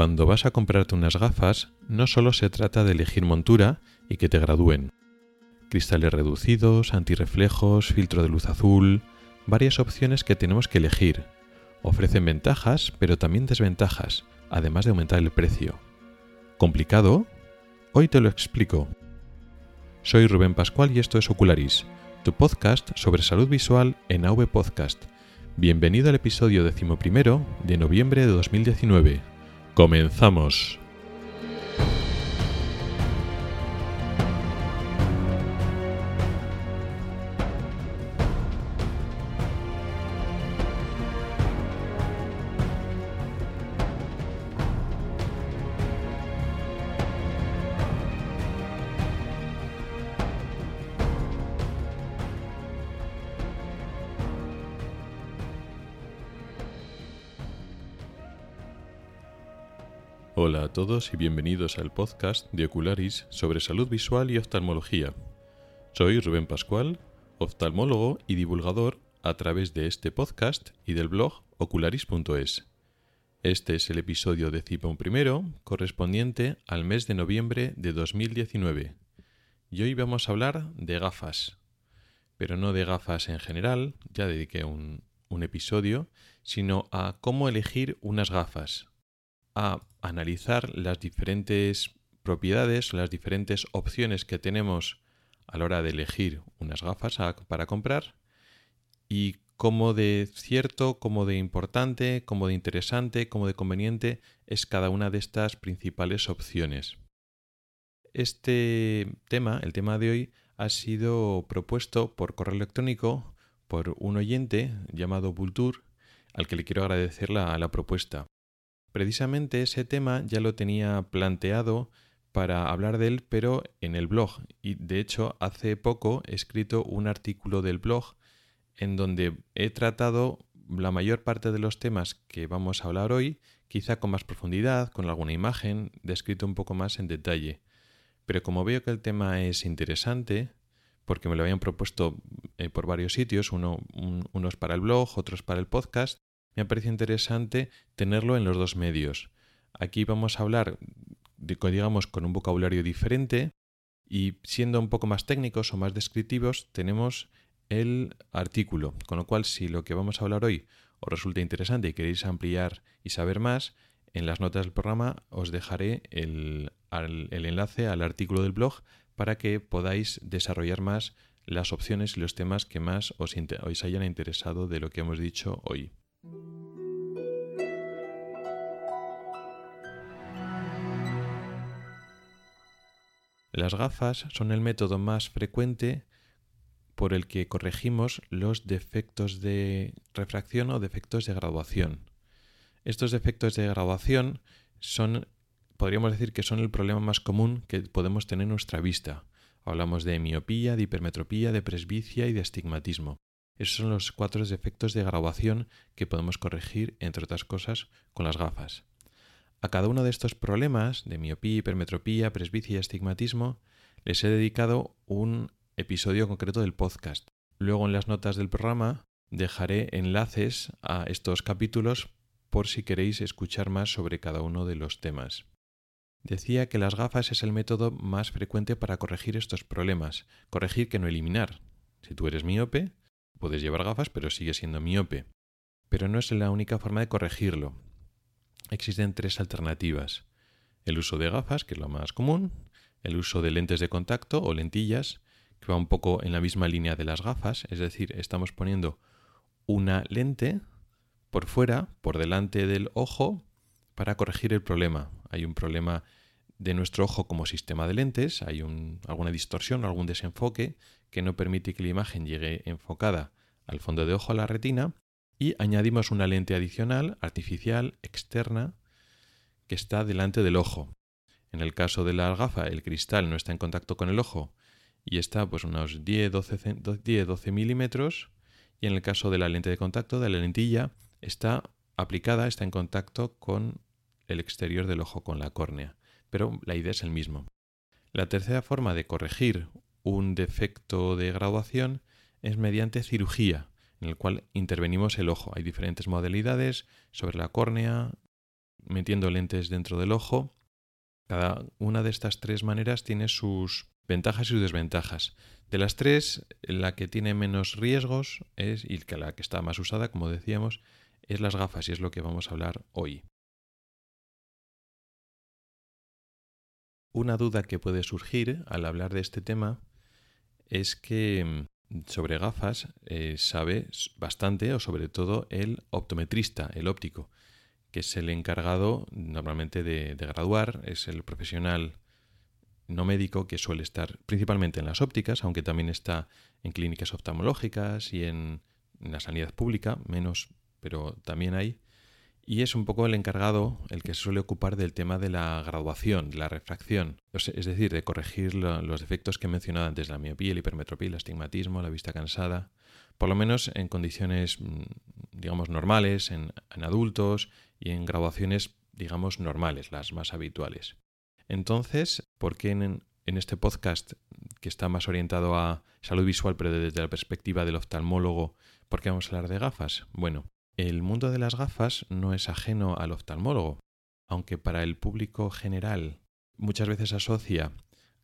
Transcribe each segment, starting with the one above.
Cuando vas a comprarte unas gafas, no solo se trata de elegir montura y que te gradúen. Cristales reducidos, antirreflejos, filtro de luz azul, varias opciones que tenemos que elegir. Ofrecen ventajas, pero también desventajas, además de aumentar el precio. ¿Complicado? Hoy te lo explico. Soy Rubén Pascual y esto es Ocularis, tu podcast sobre salud visual en AV Podcast. Bienvenido al episodio decimoprimero de noviembre de 2019. Comenzamos. Todos y bienvenidos al podcast de Ocularis sobre salud visual y oftalmología. Soy Rubén Pascual, oftalmólogo y divulgador a través de este podcast y del blog ocularis.es. Este es el episodio primero, correspondiente al mes de noviembre de 2019. Y hoy vamos a hablar de gafas, pero no de gafas en general, ya dediqué un episodio, sino a cómo elegir unas gafas, a analizar las diferentes propiedades, las diferentes opciones que tenemos a la hora de elegir unas gafas para comprar y cómo de cierto, cómo de importante, cómo de interesante, cómo de conveniente es cada una de estas principales opciones. Este tema, el tema de hoy, ha sido propuesto por correo electrónico por un oyente llamado Bultur, al que le quiero agradecer la propuesta. Precisamente ese tema ya lo tenía planteado para hablar de él, pero en el blog. Y de hecho, hace poco he escrito un artículo del blog en donde he tratado la mayor parte de los temas que vamos a hablar hoy, quizá con más profundidad, con alguna imagen, descrito un poco más en detalle. Pero como veo que el tema es interesante, porque me lo habían propuesto eh, por varios sitios, uno, unos para el blog, otros para el podcast, me parece interesante tenerlo en los dos medios. Aquí vamos a hablar, digamos, con un vocabulario diferente y siendo un poco más técnicos o más descriptivos, tenemos el artículo. Con lo cual, si lo que vamos a hablar hoy os resulta interesante y queréis ampliar y saber más, en las notas del programa os dejaré el, el enlace al artículo del blog para que podáis desarrollar más las opciones y los temas que más os, os hayan interesado de lo que hemos dicho hoy. Las gafas son el método más frecuente por el que corregimos los defectos de refracción o defectos de graduación. Estos defectos de graduación son, podríamos decir que son el problema más común que podemos tener en nuestra vista. Hablamos de miopía, de hipermetropía, de presbicia y de astigmatismo. Esos son los cuatro defectos de graduación que podemos corregir, entre otras cosas, con las gafas. A cada uno de estos problemas, de miopía, hipermetropía, presbicia y astigmatismo, les he dedicado un episodio concreto del podcast. Luego en las notas del programa dejaré enlaces a estos capítulos por si queréis escuchar más sobre cada uno de los temas. Decía que las gafas es el método más frecuente para corregir estos problemas, corregir que no eliminar. Si tú eres miope, puedes llevar gafas pero sigues siendo miope. Pero no es la única forma de corregirlo existen tres alternativas. El uso de gafas, que es lo más común, el uso de lentes de contacto o lentillas, que va un poco en la misma línea de las gafas, es decir, estamos poniendo una lente por fuera, por delante del ojo, para corregir el problema. Hay un problema de nuestro ojo como sistema de lentes, hay alguna distorsión, algún desenfoque que no permite que la imagen llegue enfocada al fondo de ojo a la retina y añadimos una lente adicional, artificial, externa, que está delante del ojo. En el caso de la gafa, el cristal no está en contacto con el ojo y está pues unos 10-12 milímetros. Y en el caso de la lente de contacto, de la lentilla, está aplicada, está en contacto con el exterior del ojo, con la córnea. Pero la idea es el mismo. La tercera forma de corregir un defecto de graduación es mediante cirugía en el cual intervenimos el ojo. Hay diferentes modalidades sobre la córnea, metiendo lentes dentro del ojo. Cada una de estas tres maneras tiene sus ventajas y sus desventajas. De las tres, la que tiene menos riesgos es, y la que está más usada, como decíamos, es las gafas y es lo que vamos a hablar hoy. Una duda que puede surgir al hablar de este tema es que mm, sobre gafas eh, sabe bastante, o sobre todo el optometrista, el óptico, que es el encargado normalmente de, graduar, es el profesional no médico que suele estar principalmente en las ópticas, aunque también está en clínicas oftalmológicas y en la sanidad pública, menos, pero también hay y es un poco el encargado el que se suele ocupar del tema de la graduación, de la refracción, es decir, de corregir los defectos que he mencionado antes, la miopía, la hipermetropía, el astigmatismo, la vista cansada, por lo menos en condiciones, mm, digamos, normales, en, adultos y en graduaciones, digamos, normales, las más habituales. Entonces, ¿por qué en, en este podcast que está más orientado a salud visual, pero desde la perspectiva del oftalmólogo, ¿por qué vamos a hablar de gafas? Bueno, el mundo de las gafas no es ajeno al oftalmólogo, aunque para el público general muchas veces asocia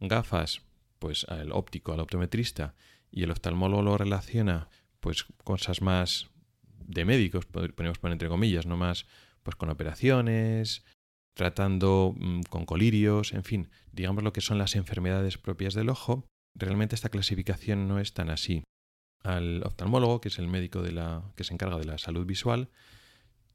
gafas pues al óptico, al optometrista, y el oftalmólogo lo relaciona pues cosas más de médicos, podemos poner entre comillas, no más pues con operaciones, tratando mm, con colirios, en fin, digamos lo que son las enfermedades propias del ojo, realmente esta clasificación no es tan así al oftalmólogo, que es el médico de la, que se encarga de la salud visual,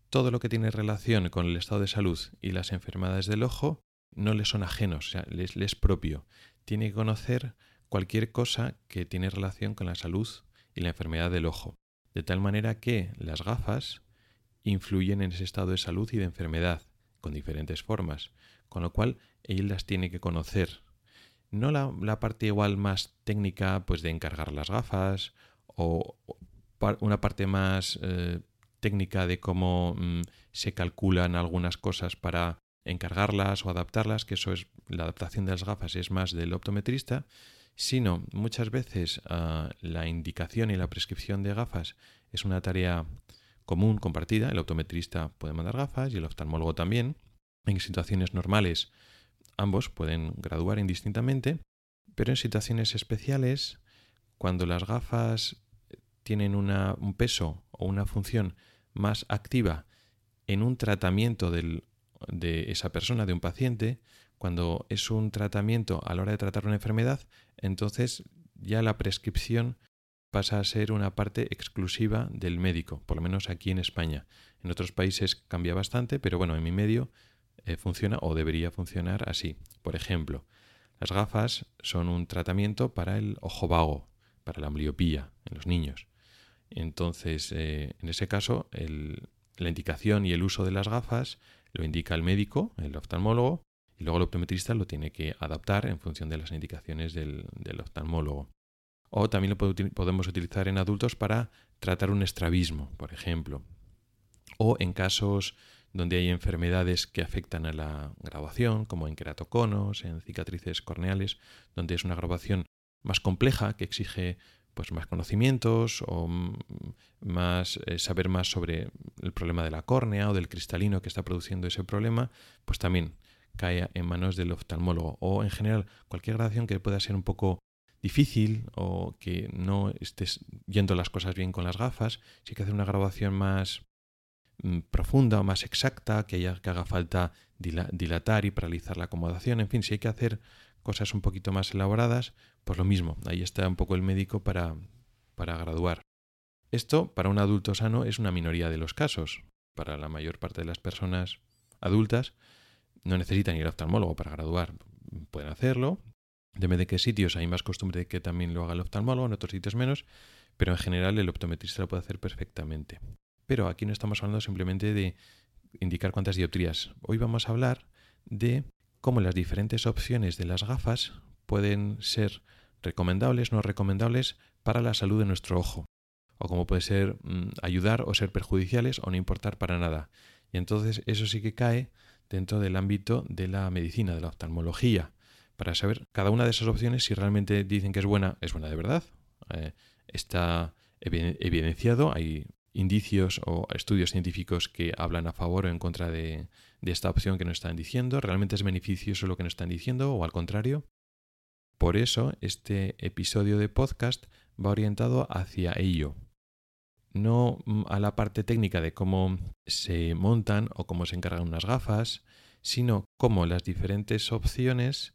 todo lo que tiene relación con el estado de salud y las enfermedades del ojo no le son ajenos, o sea, les, es propio. Tiene que conocer cualquier cosa que tiene relación con la salud y la enfermedad del ojo. De tal manera que las gafas influyen en ese estado de salud y de enfermedad, con diferentes formas, con lo cual él las tiene que conocer. No la, la parte igual más técnica, pues de encargar las gafas o una parte más eh, técnica de cómo mm, se calculan algunas cosas para encargarlas o adaptarlas, que eso es la adaptación de las gafas es más del optometrista, sino muchas veces ah, la indicación y la prescripción de gafas es una tarea común, compartida. El optometrista puede mandar gafas y el oftalmólogo también. En situaciones normales ambos pueden graduar indistintamente, pero en situaciones especiales cuando las gafas tienen un peso o una función más activa en un tratamiento de esa persona, de un paciente, cuando es un tratamiento a la hora de tratar una enfermedad, entonces ya la prescripción pasa a ser una parte exclusiva del médico, por lo menos aquí en España. En otros países cambia bastante, pero bueno, en mi medio eh, funciona o debería funcionar así. Por ejemplo, las gafas son un tratamiento para el ojo vago, para la ambliopía en los niños. Entonces, eh, en ese caso, la indicación y el uso de las gafas lo indica el médico, el oftalmólogo, y luego el optometrista lo tiene que adaptar en función de las indicaciones del, oftalmólogo. O también lo podemos utilizar en adultos para tratar un estrabismo, por ejemplo. O en casos donde hay enfermedades que afectan a la grabación, como en queratoconos, en cicatrices corneales, donde es una grabación más compleja que exige pues más conocimientos o más eh, saber más sobre el problema de la córnea o del cristalino que está produciendo ese problema, pues también cae en manos del oftalmólogo. O en general cualquier grabación que pueda ser un poco difícil o que no estés yendo las cosas bien con las gafas, si hay que hacer una grabación más mm, profunda o más exacta, que, haya, que haga falta dilatar y paralizar la acomodación, en fin, si hay que hacer cosas un poquito más elaboradas, pues lo mismo, ahí está un poco el médico para, para graduar. Esto, para un adulto sano, es una minoría de los casos. Para la mayor parte de las personas adultas, no necesitan ir al oftalmólogo para graduar. Pueden hacerlo. Depende de qué sitios hay más costumbre de que también lo haga el oftalmólogo, en otros sitios menos, pero en general el optometrista lo puede hacer perfectamente. Pero aquí no estamos hablando simplemente de indicar cuántas dioptrías. Hoy vamos a hablar de cómo las diferentes opciones de las gafas pueden ser recomendables, no recomendables para la salud de nuestro ojo, o cómo puede ser mm, ayudar o ser perjudiciales o no importar para nada. Y entonces eso sí que cae dentro del ámbito de la medicina, de la oftalmología, para saber cada una de esas opciones si realmente dicen que es buena, es buena de verdad. Eh, está evidenciado, hay indicios o estudios científicos que hablan a favor o en contra de, esta opción que nos están diciendo. ¿Realmente es beneficioso lo que nos están diciendo o al contrario? Por eso este episodio de podcast va orientado hacia ello. No a la parte técnica de cómo se montan o cómo se encargan unas gafas, sino cómo las diferentes opciones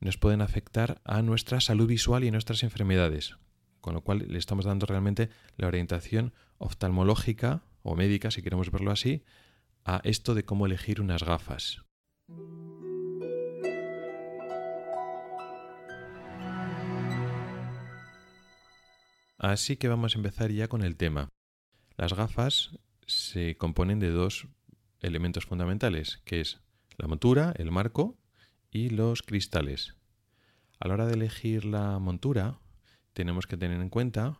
nos pueden afectar a nuestra salud visual y nuestras enfermedades. Con lo cual le estamos dando realmente la orientación oftalmológica o médica, si queremos verlo así, a esto de cómo elegir unas gafas. Así que vamos a empezar ya con el tema. Las gafas se componen de dos elementos fundamentales, que es la montura, el marco y los cristales. A la hora de elegir la montura, tenemos que tener en cuenta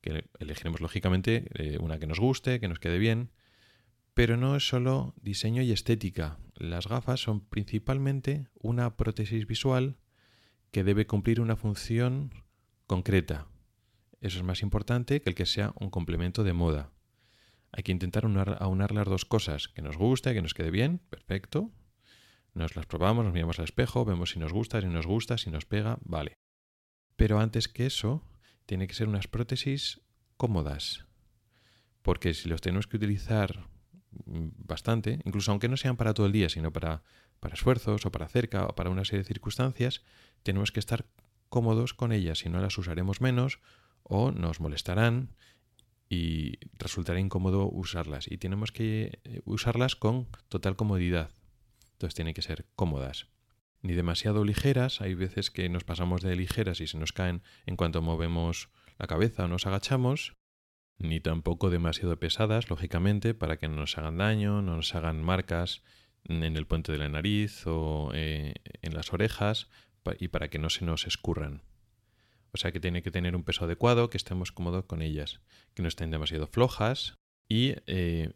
que elegiremos lógicamente eh, una que nos guste, que nos quede bien, pero no es solo diseño y estética. Las gafas son principalmente una prótesis visual que debe cumplir una función concreta. Eso es más importante que el que sea un complemento de moda. Hay que intentar aunar las dos cosas, que nos guste, que nos quede bien, perfecto, nos las probamos, nos miramos al espejo, vemos si nos gusta, si nos gusta, si nos pega, vale. Pero antes que eso, tiene que ser unas prótesis cómodas. Porque si los tenemos que utilizar mm, bastante, incluso aunque no sean para todo el día, sino para, para esfuerzos o para cerca o para una serie de circunstancias, tenemos que estar cómodos con ellas, si no las usaremos menos o nos molestarán y resultará incómodo usarlas. Y tenemos que eh, usarlas con total comodidad. Entonces tienen que ser cómodas. Ni demasiado ligeras, hay veces que nos pasamos de ligeras y se nos caen en cuanto movemos la cabeza o nos agachamos, ni tampoco demasiado pesadas, lógicamente, para que no nos hagan daño, no nos hagan marcas en el puente de la nariz o eh, en las orejas y para que no se nos escurran. O sea que tiene que tener un peso adecuado, que estemos cómodos con ellas, que no estén demasiado flojas y eh,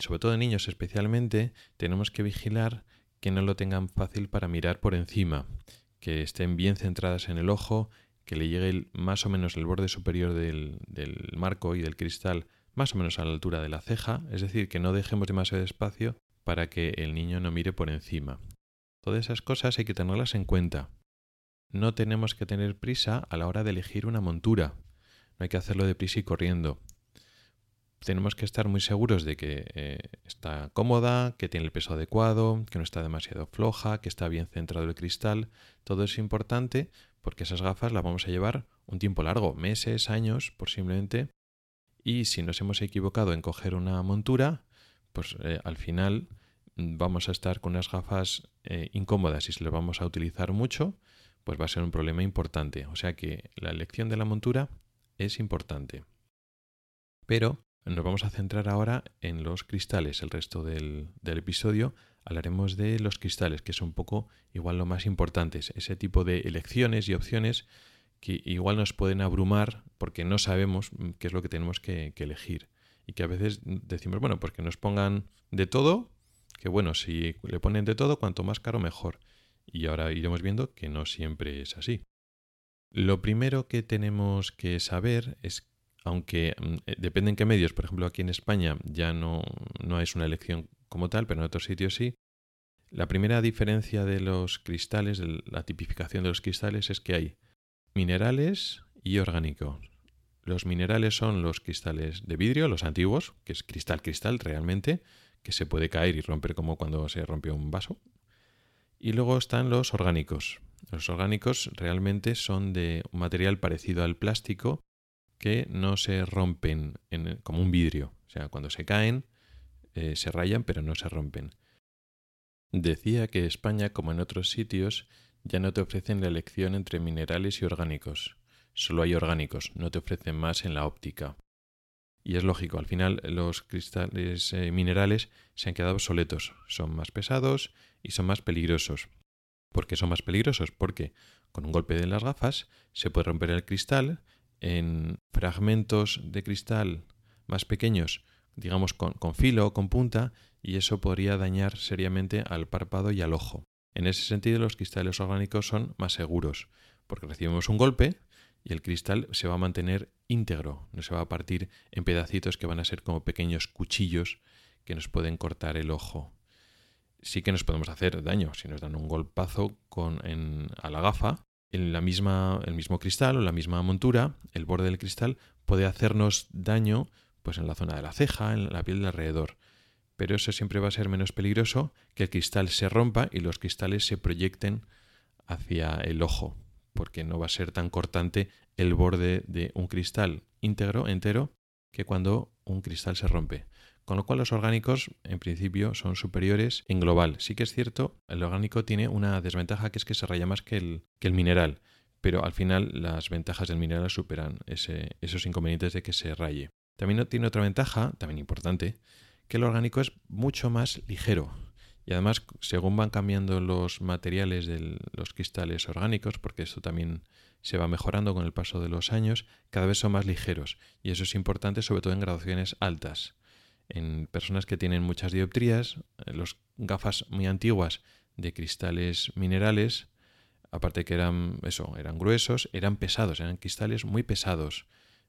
sobre todo en niños especialmente tenemos que vigilar que no lo tengan fácil para mirar por encima, que estén bien centradas en el ojo, que le llegue más o menos el borde superior del, del marco y del cristal más o menos a la altura de la ceja, es decir, que no dejemos demasiado espacio para que el niño no mire por encima. Todas esas cosas hay que tenerlas en cuenta. No tenemos que tener prisa a la hora de elegir una montura. No hay que hacerlo deprisa y corriendo tenemos que estar muy seguros de que eh, está cómoda, que tiene el peso adecuado, que no está demasiado floja, que está bien centrado el cristal. Todo es importante porque esas gafas las vamos a llevar un tiempo largo, meses, años posiblemente. Y si nos hemos equivocado en coger una montura, pues eh, al final mm, vamos a estar con unas gafas eh, incómodas y si las vamos a utilizar mucho, pues va a ser un problema importante. O sea que la elección de la montura es importante. Pero nos vamos a centrar ahora en los cristales. El resto del, episodio hablaremos de los cristales, que es un poco igual lo más importante. Ese tipo de elecciones y opciones que igual nos pueden abrumar porque no sabemos qué es lo que tenemos que, elegir. Y que a veces decimos, bueno, pues que nos pongan de todo, que bueno, si le ponen de todo, cuanto más caro mejor. Y ahora iremos viendo que no siempre es así. Lo primero que tenemos que saber es aunque mm, eh, depende en qué medios, por ejemplo aquí en España ya no, no es una elección como tal, pero en otros sitios sí. La primera diferencia de los cristales, de la tipificación de los cristales, es que hay minerales y orgánicos. Los minerales son los cristales de vidrio, los antiguos, que es cristal cristal realmente, que se puede caer y romper como cuando se rompe un vaso. Y luego están los orgánicos. Los orgánicos realmente son de un material parecido al plástico, que no se rompen como un vidrio. O sea, cuando se caen, eh, se rayan, pero no se rompen. Decía que España, como en otros sitios, ya no te ofrecen la elección entre minerales y orgánicos. Solo hay orgánicos, no te ofrecen más en la óptica. Y es lógico, al final los cristales eh, minerales se han quedado obsoletos, son más pesados y son más peligrosos. ¿Por qué son más peligrosos? Porque con un golpe de las gafas se puede romper el cristal en fragmentos de cristal más pequeños, digamos con, filo o con punta, y eso podría dañar seriamente al párpado y al ojo. En ese sentido, los cristales orgánicos son más seguros, porque recibimos un golpe y el cristal se va a mantener íntegro, no se va a partir en pedacitos que van a ser como pequeños cuchillos que nos pueden cortar el ojo. Sí que nos podemos hacer daño si nos dan un golpazo con, a la gafa. En la misma, el mismo cristal o la misma montura, el borde del cristal puede hacernos daño pues en la zona de la ceja, en la piel de alrededor. Pero eso siempre va a ser menos peligroso que el cristal se rompa y los cristales se proyecten hacia el ojo porque no va a ser tan cortante el borde de un cristal íntegro, entero, que cuando un cristal se rompe. Con lo cual los orgánicos en principio son superiores en global. Sí que es cierto, el orgánico tiene una desventaja que es que se raya más que el, que el mineral, pero al final las ventajas del mineral superan esos inconvenientes de que se raye. También tiene otra ventaja, también importante, que el orgánico es mucho más ligero. Y además, según van cambiando los materiales de los cristales orgánicos, porque esto también se va mejorando con el paso de los años, cada vez son más ligeros. Y eso es importante sobre todo en graduaciones altas. En personas que tienen muchas dioptrías, eh, los gafas muy antiguas de cristales minerales, aparte que eran eso, eran gruesos, eran pesados, eran cristales muy pesados.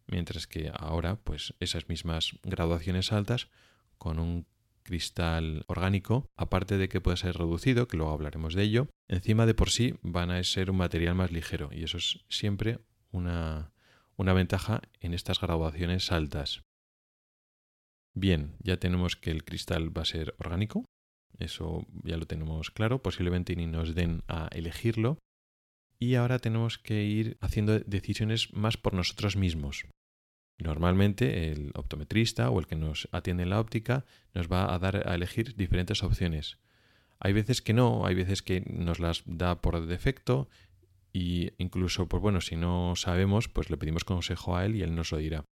Mientras que ahora, pues esas mismas graduaciones altas, con un cristal orgánico, aparte de que puede ser reducido, que luego hablaremos de ello, encima de por sí van a ser un material más ligero y eso es siempre una, una ventaja en estas graduaciones altas. Bien, ya tenemos que el cristal va a ser orgánico, eso ya lo tenemos claro, posiblemente ni nos den a elegirlo. Y ahora tenemos que ir haciendo decisiones más por nosotros mismos. Normalmente el optometrista o el que nos atiende en la óptica nos va a dar a elegir diferentes opciones. Hay veces que no, hay veces que nos las da por defecto y incluso, pues bueno, si no sabemos, pues le pedimos consejo a él y él nos lo dirá.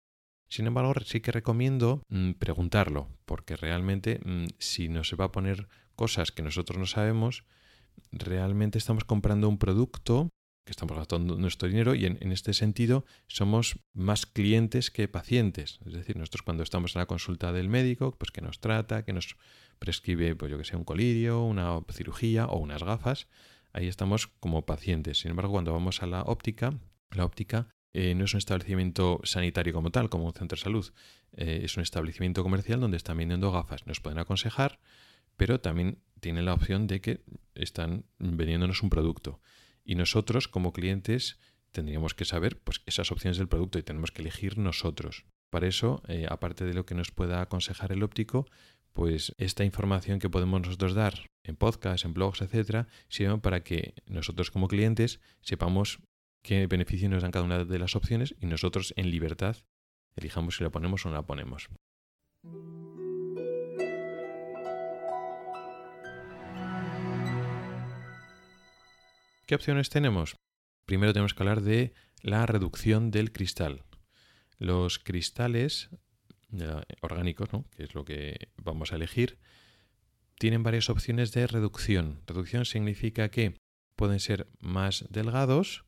Sin embargo, sí que recomiendo mm, preguntarlo, porque realmente mm, si nos va a poner cosas que nosotros no sabemos, realmente estamos comprando un producto que estamos gastando nuestro dinero y en, este sentido somos más clientes que pacientes. Es decir, nosotros cuando estamos en la consulta del médico, pues que nos trata, que nos prescribe, pues que sé, un colirio, una cirugía o unas gafas, ahí estamos como pacientes. Sin embargo, cuando vamos a la óptica, la óptica eh, no es un establecimiento sanitario como tal, como un centro de salud, eh, es un establecimiento comercial donde están vendiendo gafas. Nos pueden aconsejar, pero también tienen la opción de que están vendiéndonos un producto. Y nosotros, como clientes, tendríamos que saber pues, esas opciones del producto y tenemos que elegir nosotros. Para eso, eh, aparte de lo que nos pueda aconsejar el óptico, pues esta información que podemos nosotros dar en podcasts, en blogs, etcétera, sirve para que nosotros como clientes sepamos qué beneficio nos dan cada una de las opciones y nosotros en libertad elijamos si la ponemos o no la ponemos. ¿Qué opciones tenemos? Primero tenemos que hablar de la reducción del cristal. Los cristales eh, orgánicos, que es lo que vamos a elegir, tienen varias opciones de reducción. Reducción significa que pueden ser más delgados,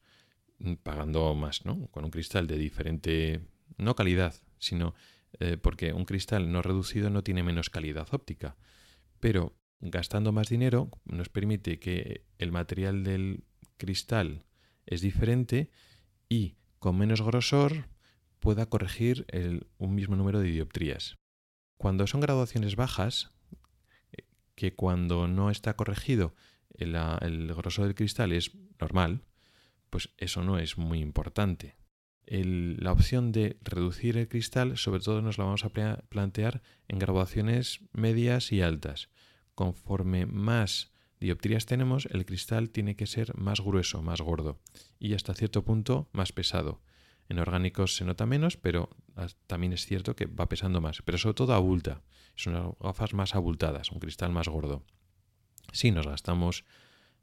pagando más, ¿no? Con un cristal de diferente, no calidad, sino eh, porque un cristal no reducido no tiene menos calidad óptica. Pero gastando más dinero nos permite que el material del cristal es diferente y con menos grosor pueda corregir un mismo número de dioptrías. Cuando son graduaciones bajas, eh, que cuando no está corregido el, grosor del cristal es normal, pues eso no es muy importante. la opción de reducir el cristal sobre todo nos la vamos a plantear en graduaciones medias y altas. Conforme más dioptrías tenemos, el cristal tiene que ser más grueso, más gordo y hasta cierto punto más pesado. En orgánicos se nota menos, pero también es cierto que va pesando más, pero sobre todo abulta. Son gafas más abultadas, un cristal más gordo. Si nos gastamos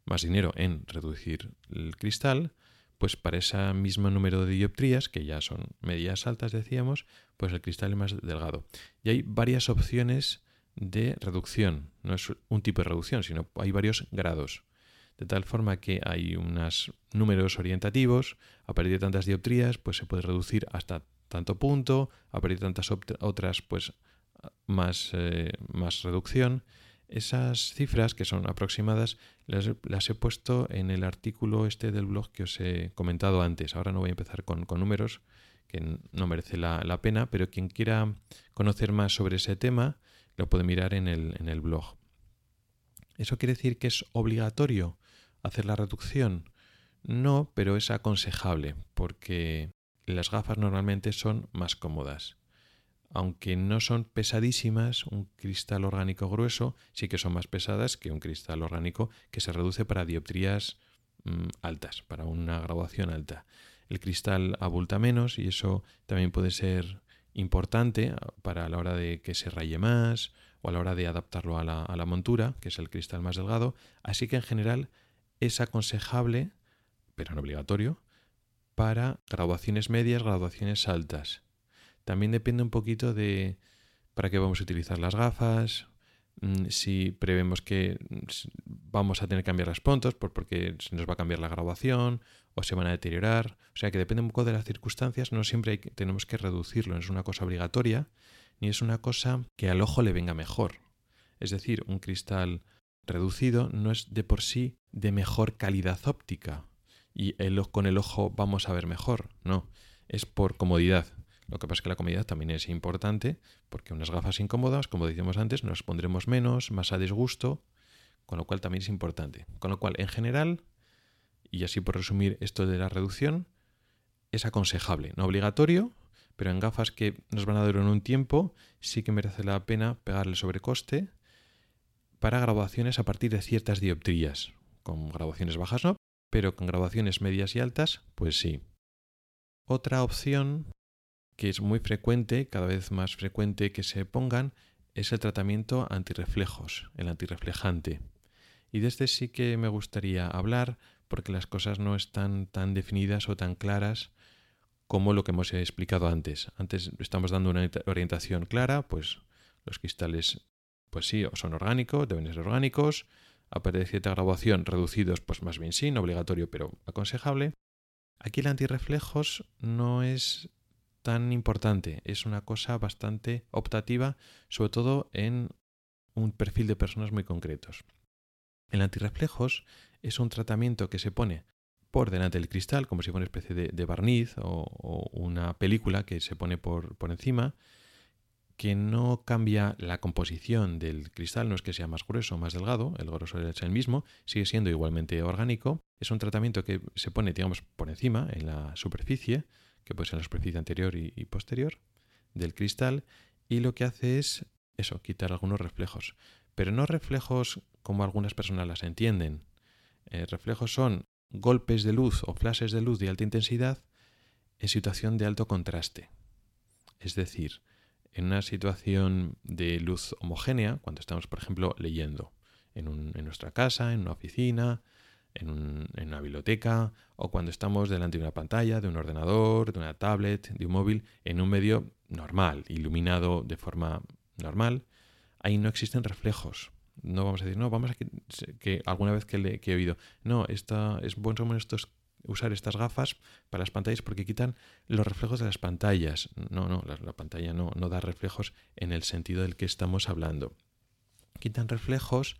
más dinero en reducir el cristal, pues para ese mismo número de dioptrías, que ya son medias altas decíamos, pues el cristal es más delgado. Y hay varias opciones de reducción. No es un tipo de reducción, sino hay varios grados. De tal forma que hay unos números orientativos, a partir de tantas dioptrías, pues se puede reducir hasta tanto punto, a partir de tantas otras, pues más, eh, más reducción. Esas cifras, que son aproximadas, las, he puesto en el artículo este del blog que os he comentado antes. Ahora no voy a empezar con, números, que no merece la, pena, pero quien quiera conocer más sobre ese tema lo puede mirar en el, en el blog. ¿Eso quiere decir que es obligatorio hacer la reducción? No, pero es aconsejable, porque las gafas normalmente son más cómodas aunque no son pesadísimas, un cristal orgánico grueso sí que son más pesadas que un cristal orgánico que se reduce para dioptrías mm, altas, para una graduación alta. El cristal abulta menos y eso también puede ser importante para la hora de que se raye más o a la hora de adaptarlo a la montura, que es el cristal más delgado. Así que en general es aconsejable, pero no obligatorio, para graduaciones medias, graduaciones altas también depende un poquito de para qué vamos a utilizar las gafas, mm, si prevemos que vamos a tener que cambiar las puntos porque se nos va a cambiar la graduación o se van a deteriorar. O sea que depende un poco de las circunstancias, no siempre tenemos que reducirlo, no es una cosa obligatoria ni es una cosa que al ojo le venga mejor. Es decir, un cristal reducido no es de por sí de mejor calidad óptica y con el ojo vamos a ver mejor, no, es por comodidad. Lo que pasa es que la comodidad también es importante porque unas gafas incómodas, como decíamos antes, nos pondremos menos, más a disgusto, con lo cual también es importante. Con lo cual, en general, y así por resumir esto de la reducción, es aconsejable, no obligatorio, pero en gafas que nos van a durar un tiempo, sí que merece la pena pegarle sobrecoste para graduaciones a partir de ciertas dioptrías. Con graduaciones bajas no, pero con graduaciones medias y altas, pues sí. Otra opción que es muy frecuente, cada vez más frecuente que se pongan, es el tratamiento antirreflejos, el antirreflejante. Y de este sí que me gustaría hablar porque las cosas no están tan definidas o tan claras como lo que hemos explicado antes. Antes estamos dando una orientación clara, pues los cristales, pues sí, son orgánicos, deben ser orgánicos, a partir de cierta graduación reducidos, pues más bien sí, no obligatorio, pero aconsejable. Aquí el antirreflejos no es tan importante, es una cosa bastante optativa, sobre todo en un perfil de personas muy concretos. El antirreflejos es un tratamiento que se pone por delante del cristal, como si fuera una especie de, barniz o, una película que se pone por, por encima, que no cambia la composición del cristal, no es que sea más grueso o más delgado, el grosor es el mismo, sigue siendo igualmente orgánico. Es un tratamiento que se pone, digamos, por encima, en la superficie, que puede ser la superficie anterior y, posterior del cristal, y lo que hace es eso, quitar algunos reflejos. Pero no reflejos como algunas personas las entienden. Eh, reflejos son golpes de luz o flashes de luz de alta intensidad en situación de alto contraste. Es decir, en una situación de luz homogénea, cuando estamos, por ejemplo, leyendo en nuestra casa, en una oficina, en, una biblioteca o cuando estamos delante de una pantalla, de un ordenador, de una tablet, de un móvil, en un medio normal, iluminado de forma normal, ahí no existen reflejos. No vamos a decir, no, vamos a que, alguna vez que, he oído, no, esta, es bueno estos, usar estas gafas para las pantallas porque quitan los reflejos de las pantallas. No, no, la, la pantalla no, no da reflejos en el sentido del que estamos hablando. Quitan reflejos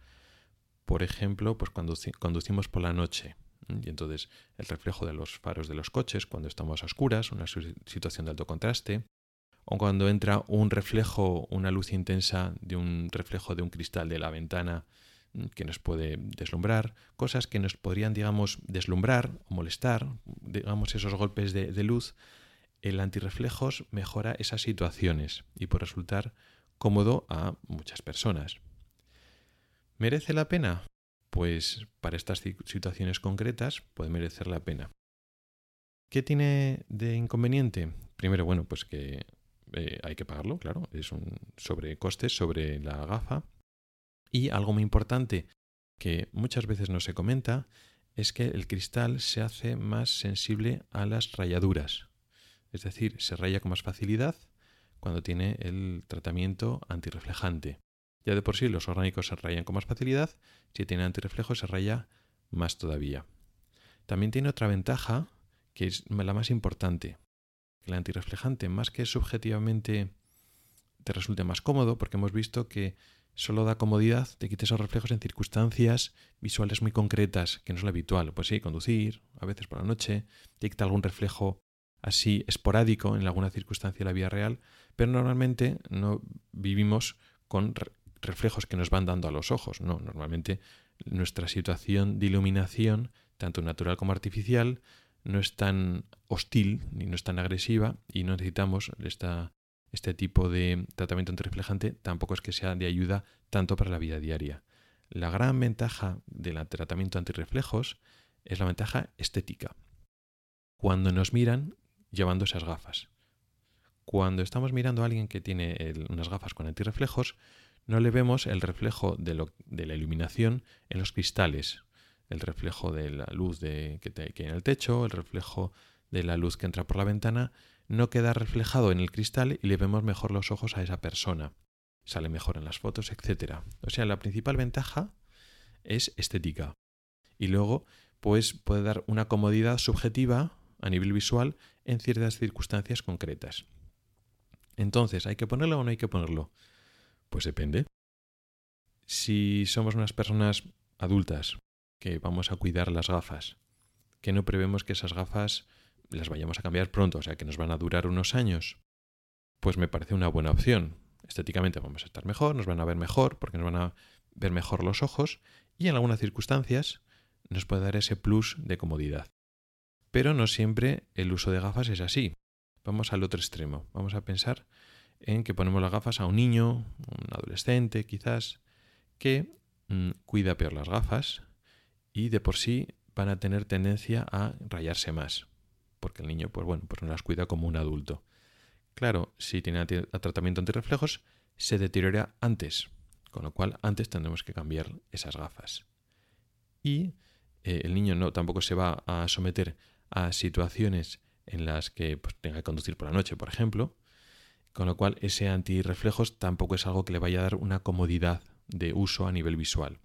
por ejemplo, pues cuando conducimos por la noche. Y entonces el reflejo de los faros de los coches cuando estamos a oscuras, una situación de alto contraste, o cuando entra un reflejo, una luz intensa de un reflejo de un cristal de la ventana que nos puede deslumbrar, cosas que nos podrían, digamos, deslumbrar o molestar, digamos, esos golpes de, de luz, el antirreflejos mejora esas situaciones y puede resultar cómodo a muchas personas. ¿Merece la pena? Pues para estas situaciones concretas puede merecer la pena. ¿Qué tiene de inconveniente? Primero, bueno, pues que eh, hay que pagarlo, claro, es un sobrecoste sobre la gafa. Y algo muy importante que muchas veces no se comenta es que el cristal se hace más sensible a las rayaduras. Es decir, se raya con más facilidad cuando tiene el tratamiento antirreflejante. Ya de por sí los orgánicos se rayan con más facilidad, si tiene antirreflejo se raya más todavía. También tiene otra ventaja, que es la más importante. El antirreflejante, más que subjetivamente te resulte más cómodo, porque hemos visto que solo da comodidad, te quita esos reflejos en circunstancias visuales muy concretas, que no es lo habitual. Pues sí, conducir, a veces por la noche, te quita algún reflejo así esporádico en alguna circunstancia de la vida real, pero normalmente no vivimos con reflejos que nos van dando a los ojos. No, normalmente nuestra situación de iluminación, tanto natural como artificial, no es tan hostil ni no es tan agresiva y no necesitamos esta este tipo de tratamiento antirreflejante tampoco es que sea de ayuda tanto para la vida diaria. La gran ventaja del tratamiento antirreflejos es la ventaja estética. Cuando nos miran llevando esas gafas. Cuando estamos mirando a alguien que tiene unas gafas con antirreflejos, no le vemos el reflejo de, la iluminación en los cristales, el reflejo de la luz que, hay en el techo, el reflejo de la luz que entra por la ventana, no queda reflejado en el cristal y le vemos mejor los ojos a esa persona. Sale mejor en las fotos, etc. O sea, la principal ventaja es estética. Y luego, pues puede dar una comodidad subjetiva a nivel visual en ciertas circunstancias concretas. Entonces, ¿hay que ponerlo o no hay que ponerlo? Pues depende. Si somos unas personas adultas que vamos a cuidar las gafas, que no prevemos que esas gafas las vayamos a cambiar pronto, o sea que nos van a durar unos años, pues me parece una buena opción. Estéticamente vamos a estar mejor, nos van a ver mejor, porque nos van a ver mejor los ojos, y en algunas circunstancias nos puede dar ese plus de comodidad. Pero no siempre el uso de gafas es así. Vamos al otro extremo. Vamos a pensar en que ponemos las gafas a un niño, un adolescente quizás, que mm, cuida peor las gafas y de por sí van a tener tendencia a rayarse más porque el niño, pues bueno, pues no las cuida como un adulto. Claro, si tiene tratamiento antirreflejos, se deteriora antes, con lo cual antes tendremos que cambiar esas gafas. Y eh, el niño no tampoco se va a someter a situaciones en las que pues, tenga que conducir por la noche, por ejemplo, con lo cual ese antirreflejos tampoco es algo que le vaya a dar una comodidad de uso a nivel visual.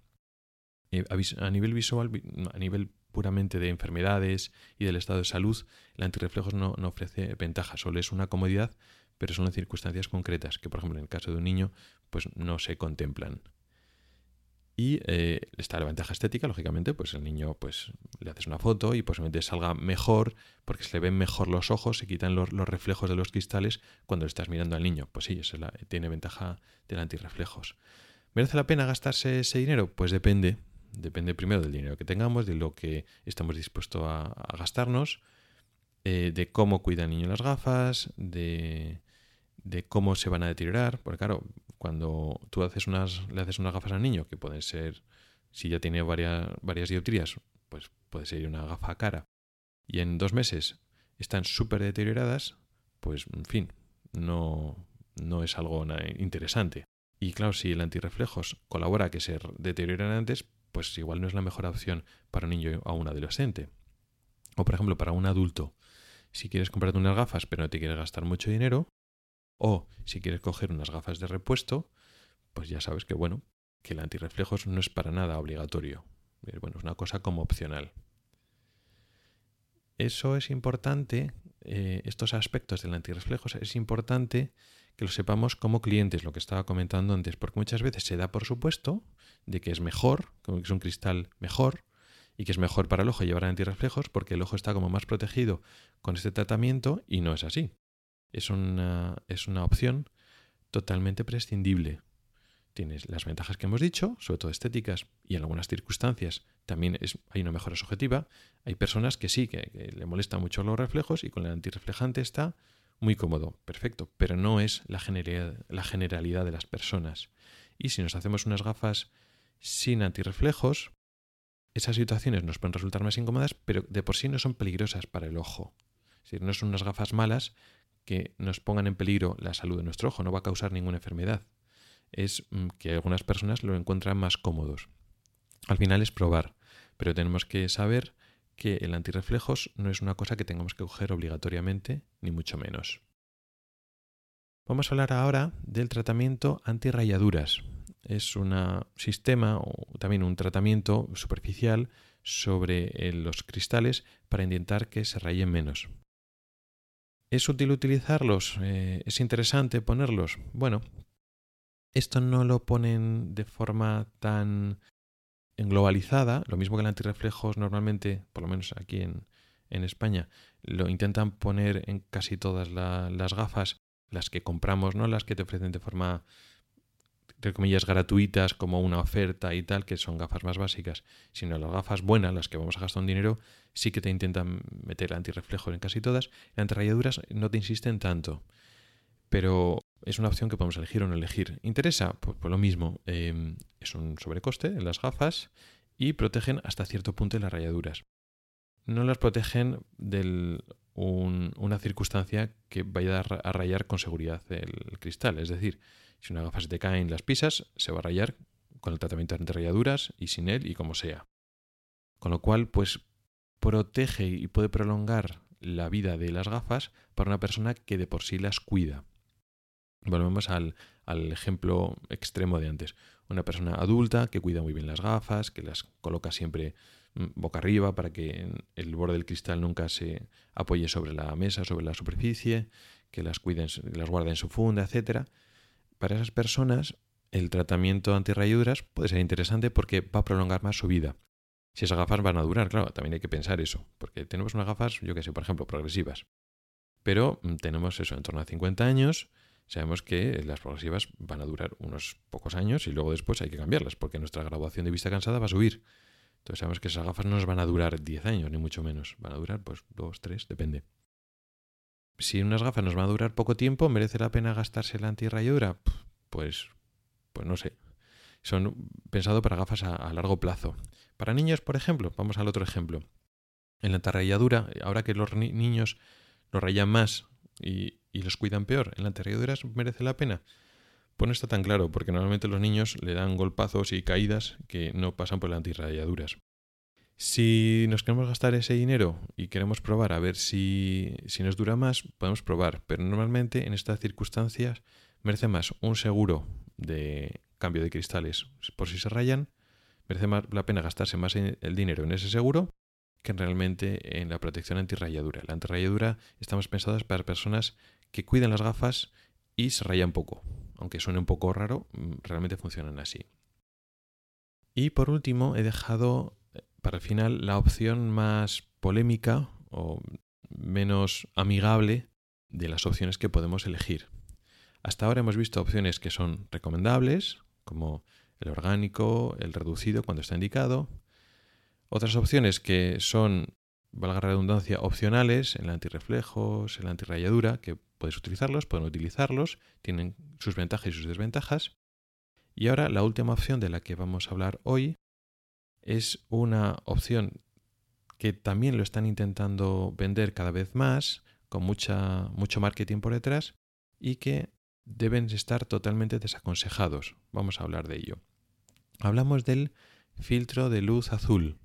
Eh, a nivel visual, a nivel puramente de enfermedades y del estado de salud, el antirreflejos no, no ofrece ventaja, solo es una comodidad, pero son en circunstancias concretas, que por ejemplo en el caso de un niño, pues no se contemplan. Y eh, está la ventaja estética, lógicamente, pues el niño pues le haces una foto y posiblemente salga mejor porque se le ven mejor los ojos, se quitan los, reflejos de los cristales cuando le estás mirando al niño. Pues sí, eso tiene ventaja del antirreflejos. ¿Merece la pena gastarse ese dinero? Pues depende, Depende primero del dinero que tengamos, de lo que estamos dispuestos a, gastarnos, eh, de cómo cuida el niño las gafas, de, cómo se van a deteriorar. Porque claro, cuando tú haces unas, le haces unas gafas al niño, que pueden ser, si ya tiene varias, varias dioptrías, pues puede ser una gafa cara, y en dos meses están súper deterioradas, pues en fin, no, no es algo interesante. Y claro, si el antirreflejos colabora a que se deterioren antes, pues igual no es la mejor opción para un niño o un adolescente. O por ejemplo, para un adulto, si quieres comprarte unas gafas pero no te quieres gastar mucho dinero, o si quieres coger unas gafas de repuesto, pues ya sabes que bueno, que el antirreflejos no es para nada obligatorio. Bueno, es una cosa como opcional. Eso es importante, eh, estos aspectos del antirreflejos es importante que lo sepamos como clientes, lo que estaba comentando antes, porque muchas veces se da por supuesto de que es mejor, como que es un cristal mejor, y que es mejor para el ojo llevar antirreflejos porque el ojo está como más protegido con este tratamiento y no es así. Es una, es una opción totalmente prescindible. Tienes las ventajas que hemos dicho, sobre todo estéticas, y en algunas circunstancias también es, hay una mejora subjetiva. Hay personas que sí, que, le molestan mucho los reflejos y con el antirreflejante está muy cómodo, perfecto, pero no es la generalidad, la generalidad de las personas. Y si nos hacemos unas gafas sin antirreflejos, esas situaciones nos pueden resultar más incómodas, pero de por sí no son peligrosas para el ojo. Es decir, no son unas gafas malas que nos pongan en peligro la salud de nuestro ojo, no va a causar ninguna enfermedad. Es mm, que algunas personas lo encuentran más cómodos. Al final es probar, pero tenemos que saber que el antirreflejos no es una cosa que tengamos que coger obligatoriamente, ni mucho menos. Vamos a hablar ahora del tratamiento antirrayaduras. Es un sistema o también un tratamiento superficial sobre eh, los cristales para intentar que se rayen menos. ¿Es útil utilizarlos? Eh, ¿Es interesante ponerlos? Bueno, Esto no lo ponen de forma tan globalizada, lo mismo que el antirreflejos normalmente, por lo menos aquí en, España, lo intentan poner en casi todas las gafas, las que compramos, no las que te ofrecen de forma entre comillas, gratuitas como una oferta y tal, que son gafas más básicas, sino las gafas buenas, las que vamos a gastar un dinero, sí que te intentan meter antirreflejos en casi todas. En antirrayaduras no te insisten tanto, pero es una opción que podemos elegir o no elegir. ¿Interesa? Pues, pues lo mismo. Em, es un sobrecoste en las gafas y protegen hasta cierto punto las rayaduras. No las protegen de una circunstancia que vaya a rayar con seguridad el cristal. Es decir, si una gafa se te cae en las pisas, se va a rayar con el tratamiento de rayaduras y sin él y como sea. Con lo cual, pues protege y puede prolongar la vida de las gafas para una persona que de por sí las cuida. Volvemos al, ejemplo extremo de antes. Una persona adulta que cuida muy bien las gafas, que las coloca siempre mm, boca arriba para que el borde del cristal nunca se apoye sobre la mesa, sobre la superficie, que las cuiden, las guarde en su funda, etcétera para esas personas el tratamiento antirrayaduras puede ser interesante porque va a prolongar más su vida. Si esas gafas van a durar, claro, también hay que pensar eso, porque tenemos unas gafas, yo que sé, por ejemplo, progresivas. Pero mm, tenemos eso, en torno a 50 años, sabemos que las progresivas van a durar unos pocos años y luego después hay que cambiarlas, porque nuestra graduación de vista cansada va a subir. Entonces sabemos que esas gafas no nos van a durar 10 años, ni mucho menos. Van a durar, pues, 2, 3, depende si unas gafas nos van a durar poco tiempo, ¿merece la pena gastarse la antirrayadura? Pues, pues no sé. Son pensados para gafas a, largo plazo. Para niños, por ejemplo, vamos al otro ejemplo. En la antirrayadura, ahora que los niños lo rayan más y, los cuidan peor, ¿en la antirrayadura merece la pena? Pues no está tan claro, porque normalmente los niños le dan golpazos y caídas que no pasan por las antirrayaduras. Si nos queremos gastar ese dinero y queremos probar a ver si, si nos dura más, podemos probar, pero normalmente en estas circunstancias merece más un seguro de cambio de cristales por si se rayan, merece más la pena gastarse más el dinero en ese seguro que realmente en la protección antirrayadura. La antirrayadura estamos pensadas para personas que cuidan las gafas y se rayan poco. Aunque suene un poco raro, mm, realmente funcionan así. Y por último, he dejado para el final la opción más polémica o menos amigable de las opciones que podemos elegir. Hasta ahora hemos visto opciones que son recomendables, como el orgánico, el reducido cuando está indicado. Otras opciones que son, valga la redundancia, opcionales, el antirreflejos, el antirrayadura, que puedes utilizarlos, pueden utilizarlos, tienen sus ventajas y sus desventajas. Y ahora la última opción de la que vamos a hablar hoy es una opción que también lo están intentando vender cada vez más, con mucha, mucho marketing por detrás, y que deben estar totalmente desaconsejados. Vamos a hablar de ello. Hablamos del filtro de luz azul.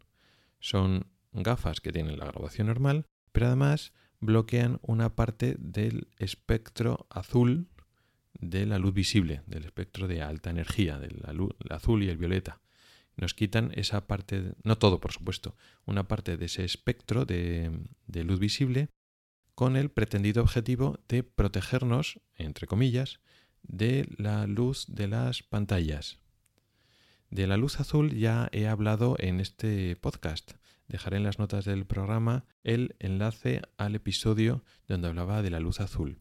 Son gafas que tienen la graduación normal, pero además bloquean una parte del espectro azul de la luz visible, del espectro de alta energía, del azul y el violeta nos quitan esa parte, no todo por supuesto, una parte de ese espectro de, luz visible con el pretendido objetivo de protegernos, entre comillas, de la luz de las pantallas. De la luz azul ya he hablado en este podcast. Dejaré en las notas del programa el enlace al episodio donde hablaba de la luz azul.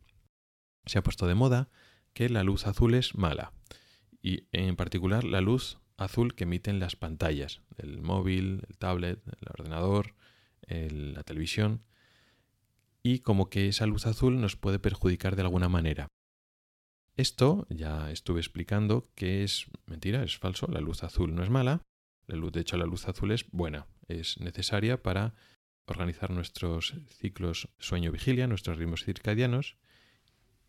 Se ha puesto de moda que la luz azul es mala y en particular la luz azul que emiten las pantallas del móvil, el tablet, el ordenador, la televisión y como que esa luz azul nos puede perjudicar de alguna manera. Esto ya estuve explicando que es mentira, es falso, la luz azul no es mala, la luz, de hecho la luz azul es buena, es necesaria para organizar nuestros ciclos sueño-vigilia, nuestros ritmos circadianos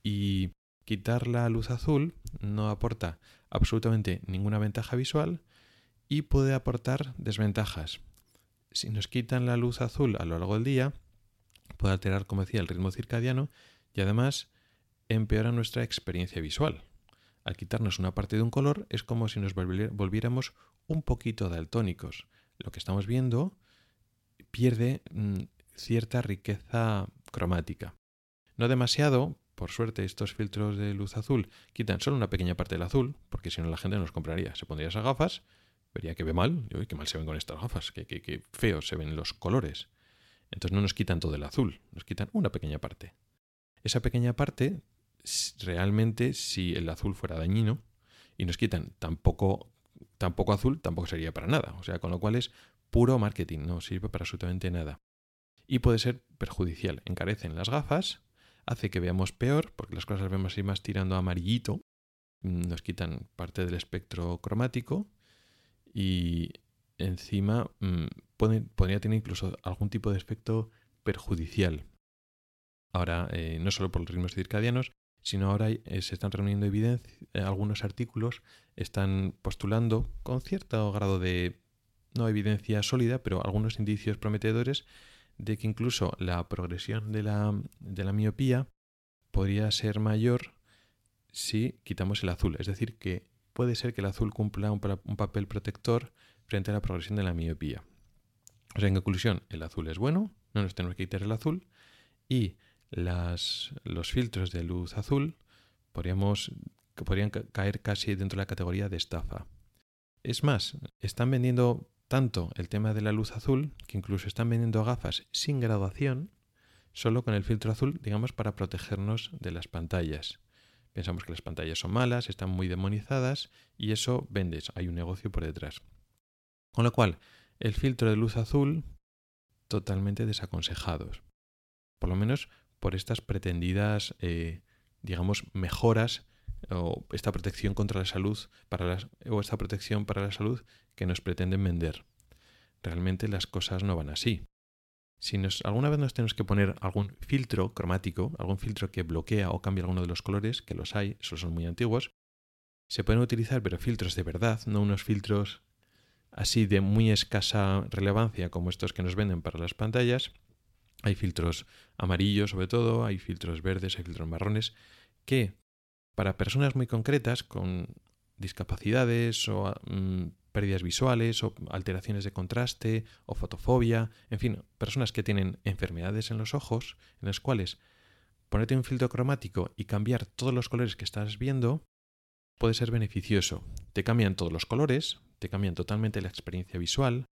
y quitar la luz azul no aporta absolutamente ninguna ventaja visual y puede aportar desventajas. Si nos quitan la luz azul a lo largo del día, puede alterar, como decía, el ritmo circadiano y además empeora nuestra experiencia visual. Al quitarnos una parte de un color es como si nos volviéramos un poquito daltónicos. Lo que estamos viendo pierde mm, cierta riqueza cromática. No demasiado, por suerte, estos filtros de luz azul quitan solo una pequeña parte del azul, porque si no la gente no los compraría. Se pondría esas gafas, vería que ve mal, y qué mal se ven con estas gafas, qué, qué feos se ven los colores. Entonces no nos quitan todo el azul, nos quitan una pequeña parte. Esa pequeña parte, realmente, si el azul fuera dañino y nos quitan tampoco, tampoco azul, tampoco sería para nada. O sea, con lo cual es puro marketing, no sirve para absolutamente nada. Y puede ser perjudicial. Encarecen las gafas, hace que veamos peor, porque las cosas las vemos así más tirando amarillito, nos quitan parte del espectro cromático y encima mm, podría tener incluso algún tipo de efecto perjudicial. Ahora, eh, no solo por los ritmos circadianos, sino ahora eh, se están reuniendo evidencia, eh, algunos artículos están postulando con cierto grado de no evidencia sólida, pero algunos indicios prometedores de que incluso la progresión de la, de la miopía podría ser mayor si quitamos el azul. Es decir, que puede ser que el azul cumpla un, papel protector frente a la progresión de la miopía. En conclusión, el azul es bueno, no nos tenemos que quitar el azul y las, los filtros de luz azul podríamos, podrían caer casi dentro de la categoría de estafa. Es más, están vendiendo tanto el tema de la luz azul que incluso están vendiendo gafas sin graduación solo con el filtro azul, digamos, para protegernos de las pantallas. Pensamos que las pantallas son malas, están muy demonizadas y eso vendes, hay un negocio por detrás. Con lo cual, el filtro de luz azul totalmente desaconsejados. Por lo menos por estas pretendidas, eh, digamos, mejoras o esta protección contra la salud para las, o esta protección para la salud que nos pretenden vender. Realmente las cosas no van así. Si nos, alguna vez nos tenemos que poner algún filtro cromático, algún filtro que bloquea o cambia alguno de los colores, que los hay, esos son muy antiguos, se pueden utilizar pero filtros de verdad, no unos filtros así de muy escasa relevancia como estos que nos venden para las pantallas, hay filtros amarillos sobre todo, hay filtros verdes, hay filtros marrones, que para personas muy concretas con discapacidades o mm, pérdidas visuales o alteraciones de contraste o fotofobia, en fin, personas que tienen enfermedades en los ojos, en las cuales ponerte un filtro cromático y cambiar todos los colores que estás viendo puede ser beneficioso. Te cambian todos los colores, te cambian totalmente la experiencia visual,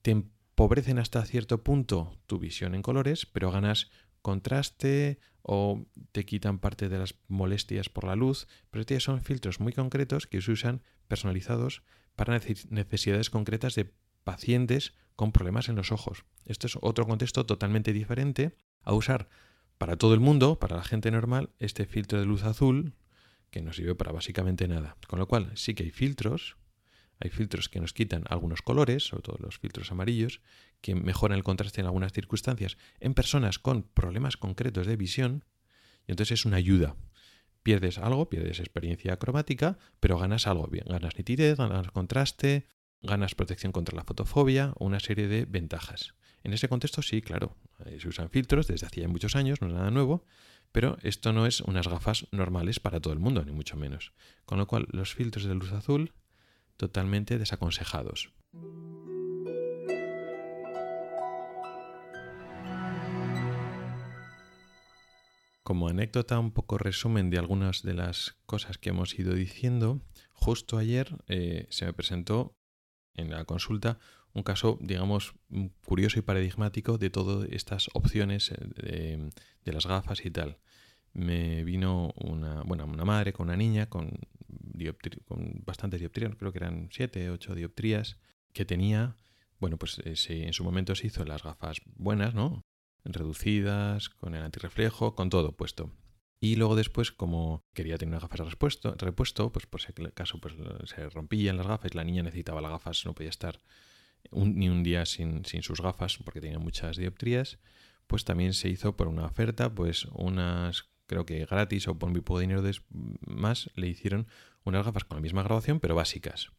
te empobrecen hasta cierto punto tu visión en colores, pero ganas contraste o te quitan parte de las molestias por la luz, pero estos son filtros muy concretos que se usan personalizados para necesidades concretas de pacientes con problemas en los ojos. Esto es otro contexto totalmente diferente a usar para todo el mundo, para la gente normal, este filtro de luz azul que no sirve para básicamente nada. Con lo cual sí que hay filtros hay filtros que nos quitan algunos colores, sobre todo los filtros amarillos, que mejoran el contraste en algunas circunstancias en personas con problemas concretos de visión, y entonces es una ayuda. Pierdes algo, pierdes experiencia cromática, pero ganas algo bien. Ganas nitidez, ganas contraste, ganas protección contra la fotofobia, una serie de ventajas. En ese contexto sí, claro, eh, se usan filtros desde hacía muchos años, no es nada nuevo, pero esto no es unas gafas normales para todo el mundo, ni mucho menos. Con lo cual, los filtros de luz azul totalmente desaconsejados. Como anécdota, un poco resumen de algunas de las cosas que hemos ido diciendo, justo ayer eh, se me presentó en la consulta un caso, digamos, curioso y paradigmático de todas estas opciones eh, de, las gafas y tal. Me vino una, bueno, una madre con una niña con con bastantes dioptrías, creo que eran 7, 8 dioptrías, que tenía, bueno, pues eh, en su momento se hizo las gafas buenas, ¿no? Reducidas, con el antirreflejo, con todo puesto. Y luego después, como quería tener unas gafas repuesto, repuesto pues por si caso pues, se rompían las gafas, la niña necesitaba las gafas, no podía estar ni un día sin, sin, sus gafas porque tenía muchas dioptrías, pues también se hizo por una oferta, pues unas creo que gratis o por un poco de dinero más, le hicieron unas gafas con la misma graduación, pero básicas.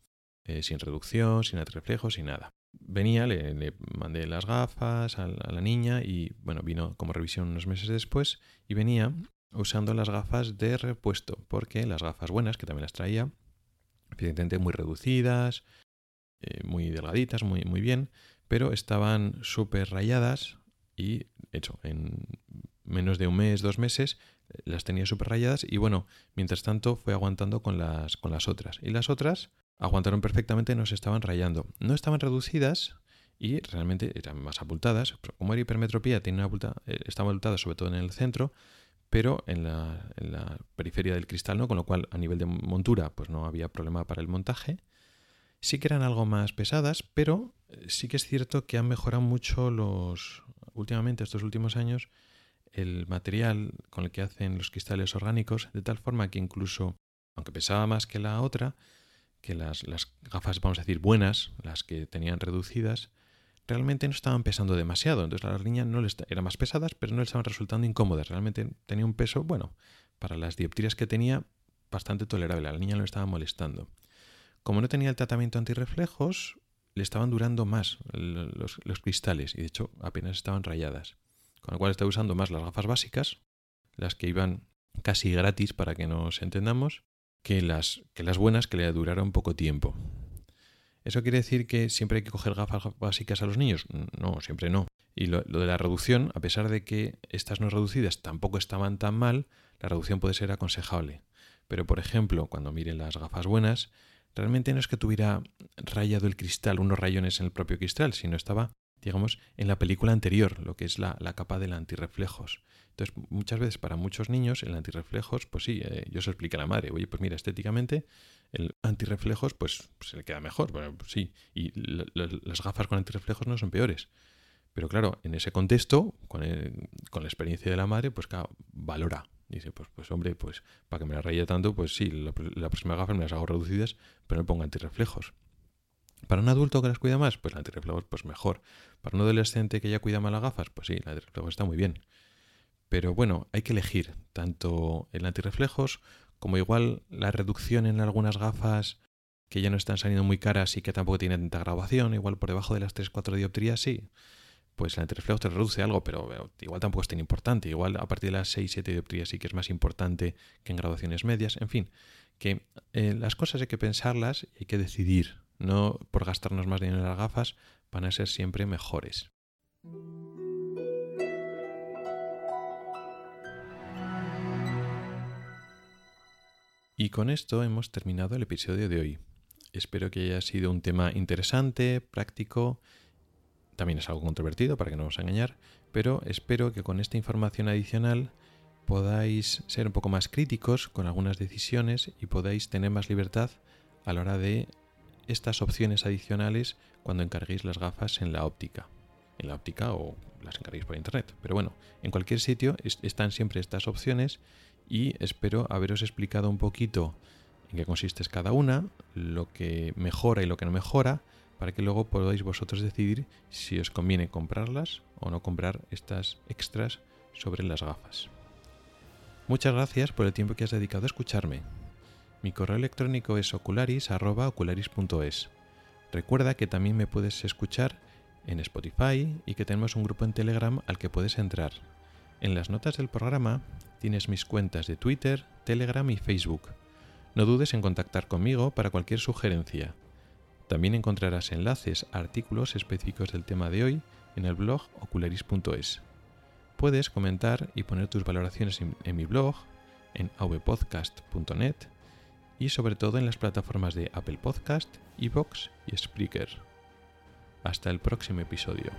Eh, sin reducción, sin reflejo, sin nada. Venía, le, mandé las gafas a la, niña y bueno, vino como revisión unos meses después y venía usando las gafas de repuesto, porque las gafas buenas, que también las traía, evidentemente muy reducidas, eh, muy delgaditas, muy, muy bien, pero estaban súper rayadas y, hecho, en menos de un mes, dos meses, las tenía súper rayadas y bueno, mientras tanto fue aguantando con las, con las otras. Y las otras aguantaron perfectamente, no se estaban rayando. No estaban reducidas y realmente eran más abultadas. Como era hipermetropía, tiene una eh, estaba abultada sobre todo en el centro, pero en la, en la, periferia del cristal no, con lo cual a nivel de montura pues no había problema para el montaje. Sí que eran algo más pesadas, pero eh, sí que es cierto que han mejorado mucho los últimamente estos últimos años el material con el que hacen los cristales orgánicos, de tal forma que incluso, aunque pesaba más que la otra, que las, las gafas, vamos a decir, buenas, las que tenían reducidas, realmente no estaban pesando demasiado. Entonces las líneas no les eran más pesadas, pero no les estaban resultando incómodas. Realmente tenía un peso, bueno, para las dioptrías que tenía, bastante tolerable. A la niña no le estaba molestando. Como no tenía el tratamiento antirreflejos, le estaban durando más los, los cristales y de hecho apenas estaban rayadas. Con lo cual está usando más las gafas básicas, las que iban casi gratis para que nos entendamos, que las, que las buenas que le duraron poco tiempo. ¿Eso quiere decir que siempre hay que coger gafas básicas a los niños? No, siempre no. Y lo, de la reducción, a pesar de que estas no reducidas tampoco estaban tan mal, la reducción puede ser aconsejable. Pero, por ejemplo, cuando miren las gafas buenas, realmente no es que tuviera rayado el cristal, unos rayones en el propio cristal, sino estaba digamos, en la película anterior, lo que es la, capa del antirreflejos. Entonces, muchas veces para muchos niños el antirreflejos, pues sí, eh, yo se explica a la madre, oye, pues mira, estéticamente el antirreflejos pues, se le queda mejor, bueno, pues sí, y las gafas con antirreflejos no son peores. Pero claro, en ese contexto, con, con la experiencia de la madre, pues claro, valora. Dice, pues, pues hombre, pues para que me la raye tanto, pues sí, la, la próxima gafa me las hago reducidas, pero no pongo antirreflejos. Para un adulto que las cuida más, pues el antirreflejos pues mejor. Para un adolescente que ya cuida más las gafas, pues sí, el antirreflejos está muy bien. Pero bueno, hay que elegir tanto el antirreflejos como igual la reducción en algunas gafas que ya no están saliendo muy caras y que tampoco tienen tanta graduación, igual por debajo de las 3-4 dioptrías, sí. Pues el antirreflejo te reduce algo, pero igual tampoco es tan importante. Igual a partir de las 6-7 dioptrías sí que es más importante que en graduaciones medias. En fin, que eh, las cosas hay que pensarlas y hay que decidir no por gastarnos más dinero en las gafas, van a ser siempre mejores. Y con esto hemos terminado el episodio de hoy. Espero que haya sido un tema interesante, práctico, también es algo controvertido para que no os engañar, pero espero que con esta información adicional podáis ser un poco más críticos con algunas decisiones y podáis tener más libertad a la hora de estas opciones adicionales cuando encarguéis las gafas en la óptica. En la óptica o las encarguéis por internet. Pero bueno, en cualquier sitio están siempre estas opciones y espero haberos explicado un poquito en qué consiste cada una, lo que mejora y lo que no mejora, para que luego podáis vosotros decidir si os conviene comprarlas o no comprar estas extras sobre las gafas. Muchas gracias por el tiempo que has dedicado a escucharme. Mi correo electrónico es ocularis.ocularis.es. Recuerda que también me puedes escuchar en Spotify y que tenemos un grupo en Telegram al que puedes entrar. En las notas del programa tienes mis cuentas de Twitter, Telegram y Facebook. No dudes en contactar conmigo para cualquier sugerencia. También encontrarás enlaces a artículos específicos del tema de hoy en el blog ocularis.es. Puedes comentar y poner tus valoraciones en, mi blog en avpodcast.net y sobre todo en las plataformas de Apple Podcast, Evox y Spreaker. Hasta el próximo episodio.